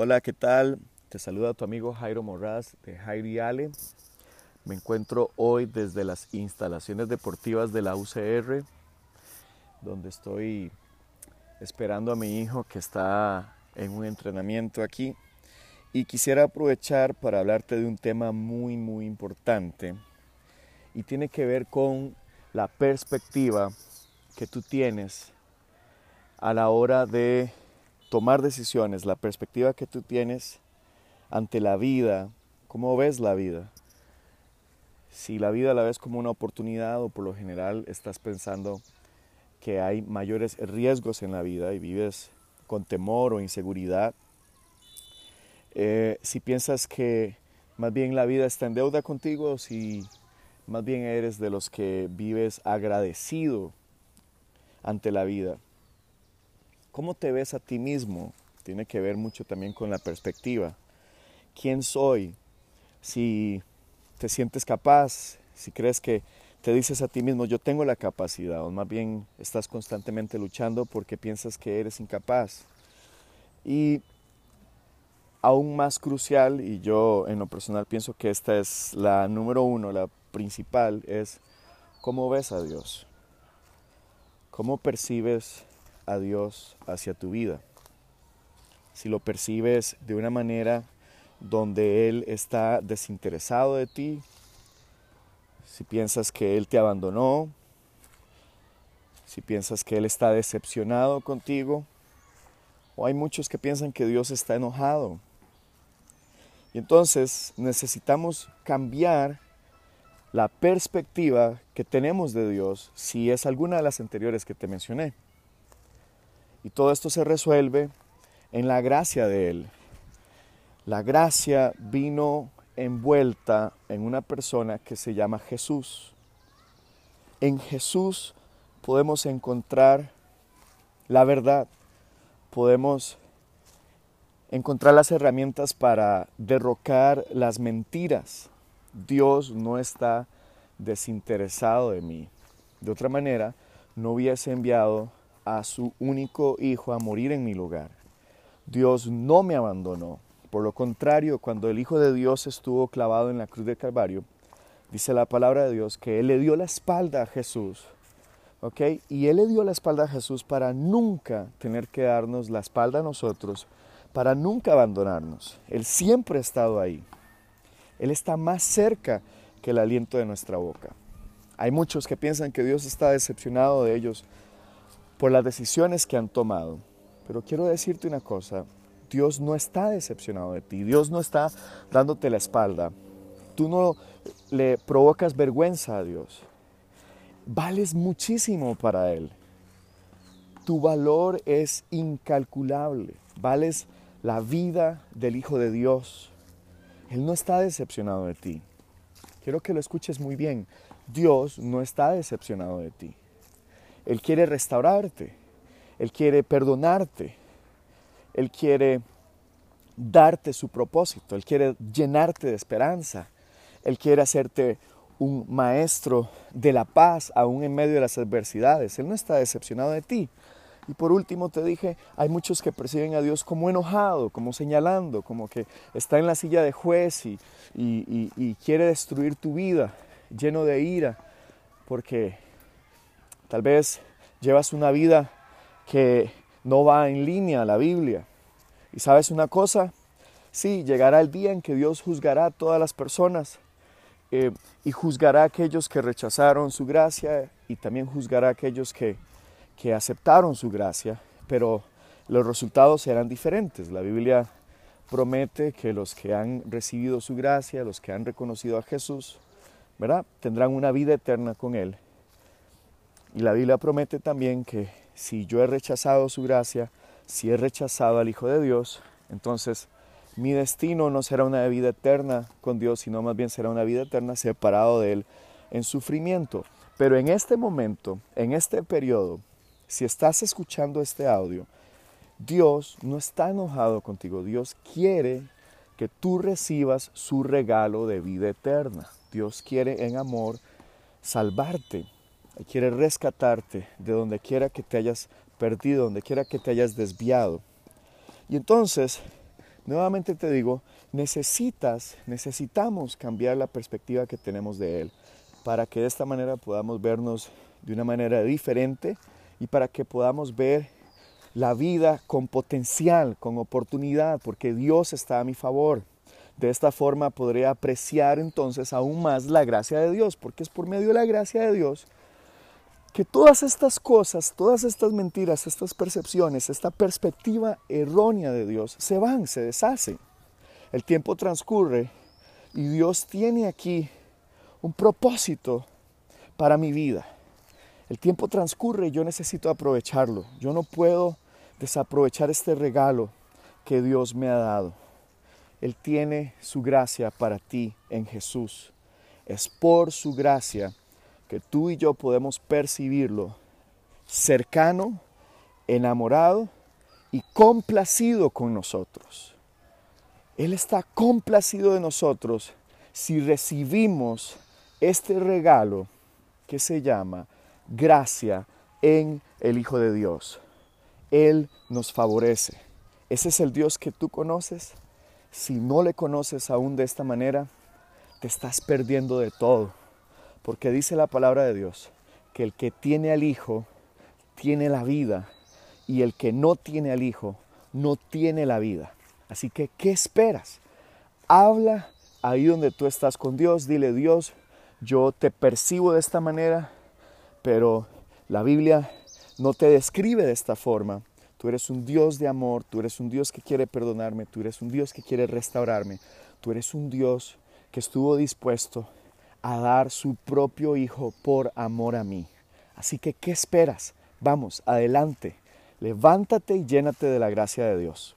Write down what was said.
Hola, ¿qué tal? Te saluda tu amigo Jairo Morraz de Jairo Ale. Me encuentro hoy desde las instalaciones deportivas de la UCR, donde estoy esperando a mi hijo que está en un entrenamiento aquí. Y quisiera aprovechar para hablarte de un tema muy, muy importante. Y tiene que ver con la perspectiva que tú tienes a la hora de tomar decisiones, la perspectiva que tú tienes ante la vida, cómo ves la vida. Si la vida la ves como una oportunidad o por lo general estás pensando que hay mayores riesgos en la vida y vives con temor o inseguridad, eh, si piensas que más bien la vida está en deuda contigo, si más bien eres de los que vives agradecido ante la vida. ¿Cómo te ves a ti mismo? Tiene que ver mucho también con la perspectiva. ¿Quién soy? Si te sientes capaz, si crees que te dices a ti mismo, yo tengo la capacidad, o más bien estás constantemente luchando porque piensas que eres incapaz. Y aún más crucial, y yo en lo personal pienso que esta es la número uno, la principal, es cómo ves a Dios. ¿Cómo percibes a Dios hacia tu vida. Si lo percibes de una manera donde Él está desinteresado de ti, si piensas que Él te abandonó, si piensas que Él está decepcionado contigo, o hay muchos que piensan que Dios está enojado. Y entonces necesitamos cambiar la perspectiva que tenemos de Dios si es alguna de las anteriores que te mencioné. Y todo esto se resuelve en la gracia de Él. La gracia vino envuelta en una persona que se llama Jesús. En Jesús podemos encontrar la verdad, podemos encontrar las herramientas para derrocar las mentiras. Dios no está desinteresado de mí. De otra manera, no hubiese enviado a su único Hijo a morir en mi lugar. Dios no me abandonó. Por lo contrario, cuando el Hijo de Dios estuvo clavado en la cruz de Calvario, dice la palabra de Dios que Él le dio la espalda a Jesús. ¿Ok? Y Él le dio la espalda a Jesús para nunca tener que darnos la espalda a nosotros, para nunca abandonarnos. Él siempre ha estado ahí. Él está más cerca que el aliento de nuestra boca. Hay muchos que piensan que Dios está decepcionado de ellos por las decisiones que han tomado. Pero quiero decirte una cosa, Dios no está decepcionado de ti, Dios no está dándote la espalda. Tú no le provocas vergüenza a Dios. Vales muchísimo para Él. Tu valor es incalculable. Vales la vida del Hijo de Dios. Él no está decepcionado de ti. Quiero que lo escuches muy bien. Dios no está decepcionado de ti. Él quiere restaurarte, Él quiere perdonarte, Él quiere darte su propósito, Él quiere llenarte de esperanza, Él quiere hacerte un maestro de la paz aún en medio de las adversidades. Él no está decepcionado de ti. Y por último te dije, hay muchos que perciben a Dios como enojado, como señalando, como que está en la silla de juez y, y quiere destruir tu vida, lleno de ira, porque Tal vez llevas una vida que no va en línea a la Biblia. ¿Y sabes una cosa? Sí, llegará el día en que Dios juzgará a todas las personas eh, y juzgará a aquellos que rechazaron su gracia y también juzgará a aquellos que, que aceptaron su gracia, pero los resultados serán diferentes. La Biblia promete que los que han recibido su gracia, los que han reconocido a Jesús, ¿verdad? Tendrán una vida eterna con Él y la Biblia promete también que si yo he rechazado su gracia, si he rechazado al Hijo de Dios, entonces mi destino no será una vida eterna con Dios, sino más bien será una vida eterna separado de Él en sufrimiento. Pero en este momento, en este periodo, si estás escuchando este audio, Dios no está enojado contigo. Dios quiere que tú recibas su regalo de vida eterna. Dios quiere en amor salvarte quiere rescatarte de donde quiera que te hayas perdido, donde quiera que te hayas desviado. Y entonces Nuevamente te digo, necesitas, necesitamos cambiar la perspectiva que tenemos de Él para que de esta manera podamos vernos de una manera diferente y para que podamos ver la vida con potencial, con oportunidad, porque Dios está a mi favor. De esta forma podré apreciar entonces aún más la gracia de Dios, porque es por medio de la gracia de Dios que todas estas cosas, todas estas mentiras, estas percepciones, esta perspectiva errónea de Dios se van, se deshacen. El tiempo transcurre y Dios tiene aquí un propósito para mi vida. El tiempo transcurre y yo necesito aprovecharlo. Yo no puedo desaprovechar este regalo que Dios me ha dado. Él tiene su gracia para ti en Jesús. Es por su gracia que tú y yo podemos percibirlo cercano, enamorado y complacido con nosotros. Él está complacido de nosotros si recibimos este regalo que se llama gracia en el Hijo de Dios. Él nos favorece. Ese es el Dios que tú conoces. Si no le conoces aún de esta manera, te estás perdiendo de todo. Porque dice la palabra de Dios que el que tiene al Hijo tiene la vida y el que no tiene al Hijo no tiene la vida. Así que, ¿qué esperas? Habla ahí donde tú estás con Dios, dile Dios, yo te percibo de esta manera, pero la Biblia no te describe de esta forma. Tú eres un Dios de amor, tú eres un Dios que quiere perdonarme, tú eres un Dios que quiere restaurarme, tú eres un Dios que estuvo dispuesto a dar su propio Hijo por amor a mí. Así que, ¿qué esperas? Vamos, adelante, levántate y llénate de la gracia de Dios.